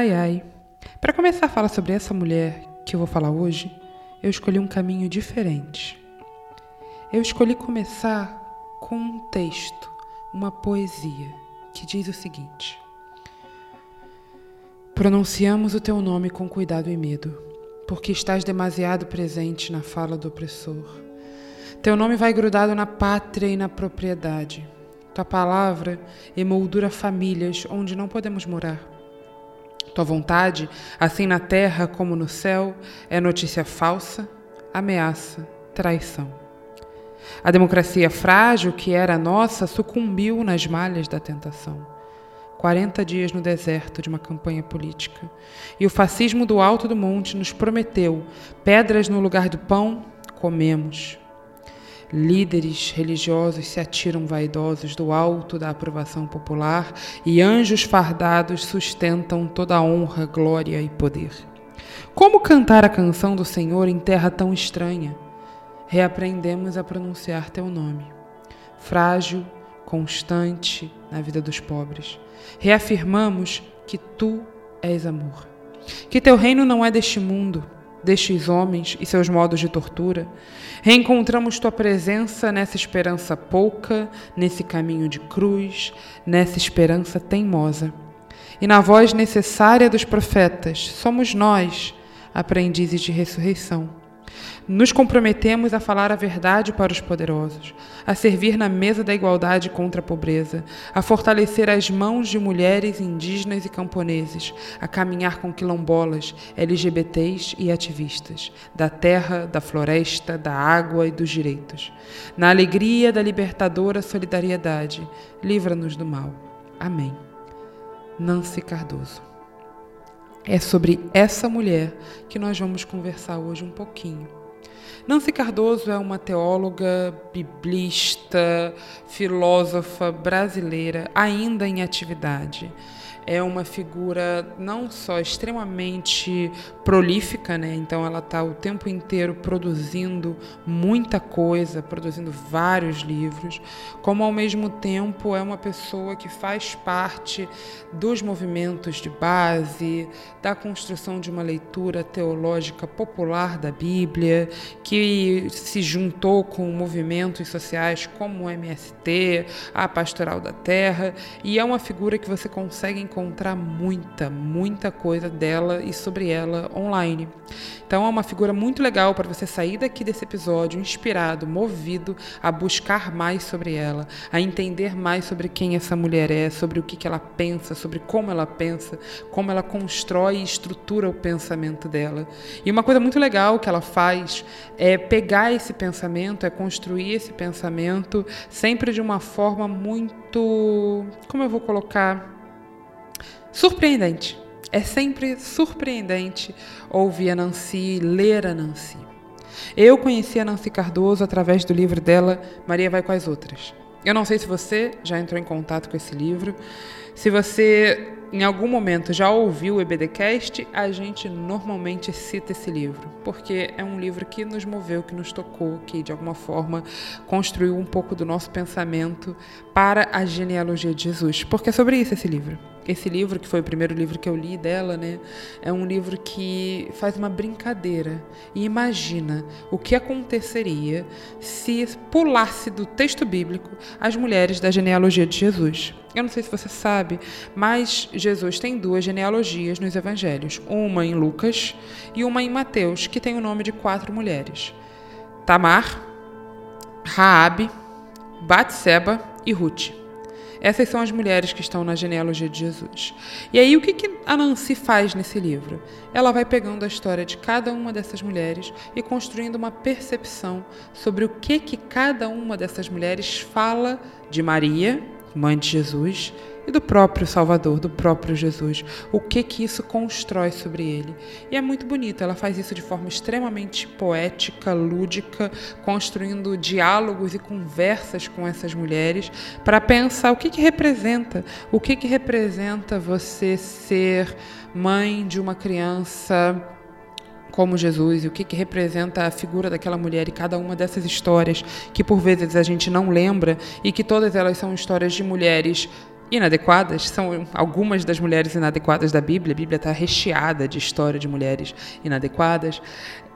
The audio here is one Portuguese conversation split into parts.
Ai, ai. Para começar a falar sobre essa mulher que eu vou falar hoje, eu escolhi um caminho diferente. Eu escolhi começar com um texto, uma poesia, que diz o seguinte: Pronunciamos o teu nome com cuidado e medo, porque estás demasiado presente na fala do opressor. Teu nome vai grudado na pátria e na propriedade. Tua palavra emoldura famílias onde não podemos morar. Tua vontade, assim na terra como no céu, é notícia falsa, ameaça, traição. A democracia frágil que era nossa sucumbiu nas malhas da tentação. 40 dias no deserto de uma campanha política. E o fascismo do alto do monte nos prometeu pedras no lugar do pão, comemos. Líderes religiosos se atiram vaidosos do alto da aprovação popular e anjos fardados sustentam toda a honra, glória e poder. Como cantar a canção do Senhor em terra tão estranha? Reaprendemos a pronunciar teu nome. Frágil, constante na vida dos pobres. Reafirmamos que tu és amor. Que teu reino não é deste mundo destes homens e seus modos de tortura, reencontramos tua presença nessa esperança pouca, nesse caminho de cruz, nessa esperança teimosa. E na voz necessária dos profetas, somos nós, aprendizes de ressurreição. Nos comprometemos a falar a verdade para os poderosos, a servir na mesa da igualdade contra a pobreza, a fortalecer as mãos de mulheres indígenas e camponeses, a caminhar com quilombolas, LGBTs e ativistas, da terra, da floresta, da água e dos direitos. Na alegria da libertadora solidariedade, livra-nos do mal. Amém. Nancy Cardoso. É sobre essa mulher que nós vamos conversar hoje um pouquinho. Nancy Cardoso é uma teóloga, biblista, filósofa brasileira ainda em atividade é uma figura não só extremamente prolífica, né? Então ela está o tempo inteiro produzindo muita coisa, produzindo vários livros, como ao mesmo tempo é uma pessoa que faz parte dos movimentos de base, da construção de uma leitura teológica popular da Bíblia, que se juntou com movimentos sociais como o MST, a Pastoral da Terra, e é uma figura que você consegue encontrar muita, muita coisa dela e sobre ela online. Então é uma figura muito legal para você sair daqui desse episódio inspirado, movido a buscar mais sobre ela, a entender mais sobre quem essa mulher é, sobre o que, que ela pensa, sobre como ela pensa, como ela constrói e estrutura o pensamento dela. E uma coisa muito legal que ela faz é pegar esse pensamento, é construir esse pensamento sempre de uma forma muito. Como eu vou colocar? Surpreendente. É sempre surpreendente ouvir a Nancy, ler a Nancy. Eu conheci a Nancy Cardoso através do livro dela Maria Vai com as Outras. Eu não sei se você já entrou em contato com esse livro. Se você em algum momento já ouviu o EBDcast, a gente normalmente cita esse livro, porque é um livro que nos moveu, que nos tocou, que de alguma forma construiu um pouco do nosso pensamento para a genealogia de Jesus. Porque é sobre isso esse livro. Esse livro, que foi o primeiro livro que eu li dela, né, é um livro que faz uma brincadeira e imagina o que aconteceria se pulasse do texto bíblico as mulheres da genealogia de Jesus. Eu não sei se você sabe, mas Jesus tem duas genealogias nos evangelhos, uma em Lucas e uma em Mateus, que tem o nome de quatro mulheres: Tamar, Raabe, Batseba e Ruth. Essas são as mulheres que estão na genealogia de Jesus. E aí, o que, a Nancy faz nesse livro? Ela vai pegando a história de cada uma dessas mulheres e construindo uma percepção sobre o que, que cada uma dessas mulheres fala de Maria, mãe de Jesus, e do próprio Salvador, do próprio Jesus. O que que isso constrói sobre ele? E é muito bonito, ela faz isso de forma extremamente poética, lúdica, construindo diálogos e conversas com essas mulheres para pensar o que que representa, o que que representa você ser mãe de uma criança como Jesus e o que, que representa a figura daquela mulher e cada uma dessas histórias que por vezes a gente não lembra e que todas elas são histórias de mulheres inadequadas, são algumas das mulheres inadequadas da Bíblia. A Bíblia está recheada de história de mulheres inadequadas.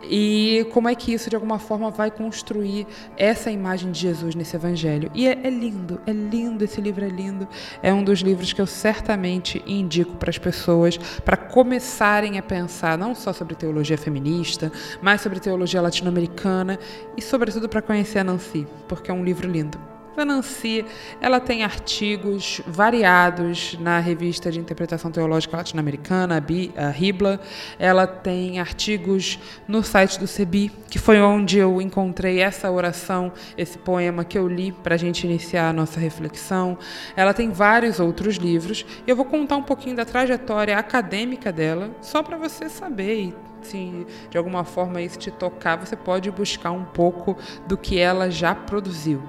E como é que isso, de alguma forma, vai construir essa imagem de Jesus nesse evangelho. E é, é lindo, é lindo, esse livro é lindo. É um dos livros que eu certamente indico para as pessoas para começarem a pensar não só sobre teologia feminista, mas sobre teologia latino-americana e, sobretudo, para conhecer a Nancy, porque é um livro lindo. A Nancy, ela tem artigos variados na revista de interpretação teológica latino-americana, a Ribla. Ela tem artigos no site do CEBI, que foi onde eu encontrei essa oração, esse poema que eu li para a gente iniciar a nossa reflexão. Ela tem vários outros livros. Eu vou contar um pouquinho da trajetória acadêmica dela, só para você saber se de alguma forma isso te tocar, você pode buscar um pouco do que ela já produziu.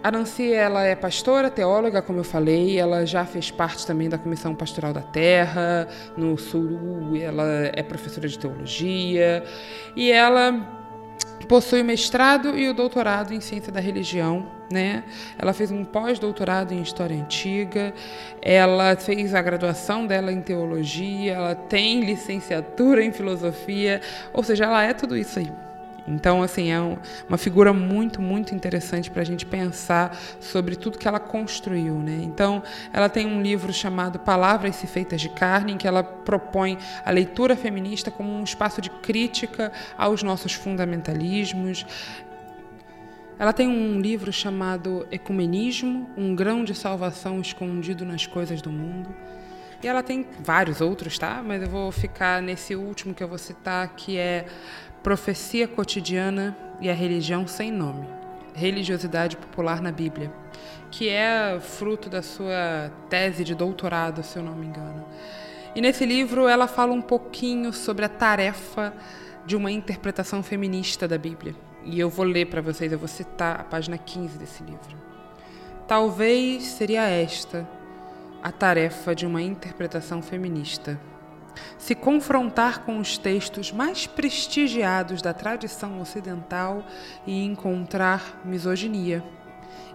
A Nancy, ela é pastora, teóloga, como eu falei, ela já fez parte também da Comissão Pastoral da Terra, no Sul, ela é professora de teologia e ela possui o mestrado e o doutorado em ciência da religião, né? Ela fez um pós-doutorado em história antiga, ela fez a graduação dela em teologia, ela tem licenciatura em filosofia, ou seja, ela é tudo isso aí. Então, assim, é um, uma figura muito, muito interessante para a gente pensar sobre tudo que ela construiu. Né? Então, ela tem um livro chamado Palavras Feitas de Carne, em que ela propõe a leitura feminista como um espaço de crítica aos nossos fundamentalismos. Ela tem um livro chamado Ecumenismo, um grão de salvação escondido nas coisas do mundo. E ela tem vários outros, tá? Mas eu vou ficar nesse último que eu vou citar, que é Profecia Cotidiana e a Religião Sem Nome. Religiosidade Popular na Bíblia, que é fruto da sua tese de doutorado, se eu não me engano. E nesse livro ela fala um pouquinho sobre a tarefa de uma interpretação feminista da Bíblia. E eu vou ler para vocês, eu vou citar a página 15 desse livro. Talvez seria esta a tarefa de uma interpretação feminista se confrontar com os textos mais prestigiados da tradição ocidental e encontrar misoginia,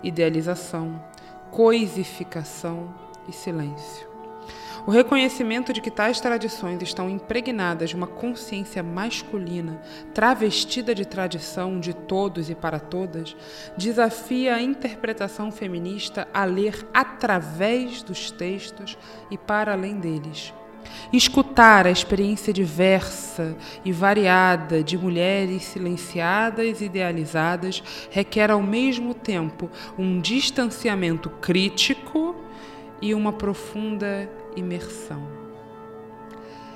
idealização, coisificação e silêncio. O reconhecimento de que tais tradições estão impregnadas de uma consciência masculina, travestida de tradição de todos e para todas, desafia a interpretação feminista a ler através dos textos e para além deles Escutar a experiência diversa e variada de mulheres silenciadas e idealizadas requer ao mesmo tempo um distanciamento crítico e uma profunda imersão.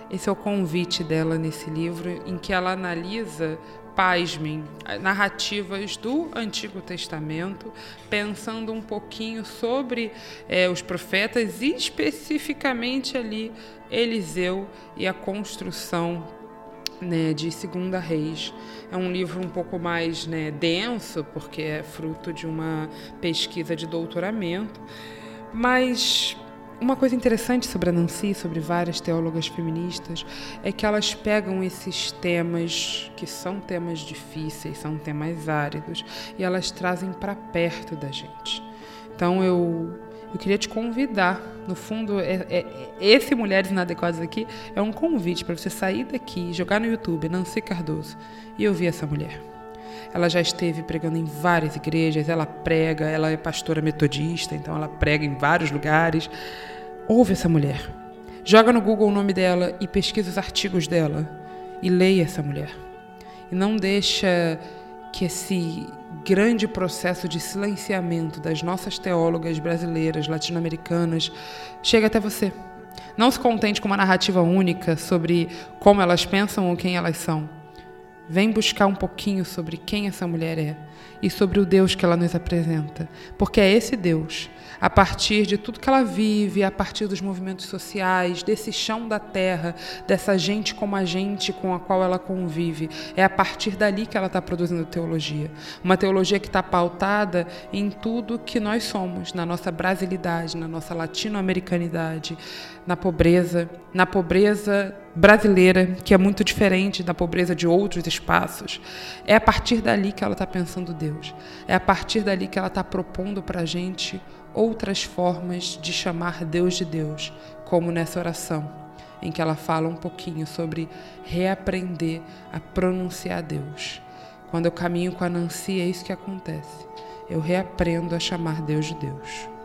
Esse é o convite dela nesse livro, em que ela analisa pasmem, narrativas do Antigo Testamento, pensando um pouquinho sobre é, os profetas e especificamente ali Eliseu e a construção né, de Segunda Reis. É um livro um pouco mais né, denso, porque é fruto de uma pesquisa de doutoramento, mas uma coisa interessante sobre a Nancy, sobre várias teólogas feministas, é que elas pegam esses temas que são temas difíceis, são temas áridos, e elas trazem para perto da gente. Então eu eu queria te convidar, no fundo, é, é, esse Mulheres Inadequadas aqui é um convite para você sair daqui, jogar no YouTube Nancy Cardoso e ouvir essa mulher. Ela já esteve pregando em várias igrejas, ela prega, ela é pastora metodista, então ela prega em vários lugares. Ouve essa mulher. Joga no Google o nome dela e pesquisa os artigos dela e leia essa mulher. E não deixa que esse grande processo de silenciamento das nossas teólogas brasileiras, latino-americanas, chegue até você. Não se contente com uma narrativa única sobre como elas pensam ou quem elas são vem buscar um pouquinho sobre quem essa mulher é e sobre o Deus que ela nos apresenta, porque é esse Deus a partir de tudo que ela vive, a partir dos movimentos sociais, desse chão da terra, dessa gente como a gente com a qual ela convive. É a partir dali que ela está produzindo teologia. Uma teologia que está pautada em tudo que nós somos, na nossa brasilidade, na nossa latino-americanidade, na pobreza, na pobreza brasileira, que é muito diferente da pobreza de outros espaços. É a partir dali que ela está pensando Deus. É a partir dali que ela está propondo para a gente outras formas de chamar Deus de Deus, como nessa oração, em que ela fala um pouquinho sobre reaprender a pronunciar Deus. Quando eu caminho com a Nancy, é isso que acontece. Eu reaprendo a chamar Deus de Deus.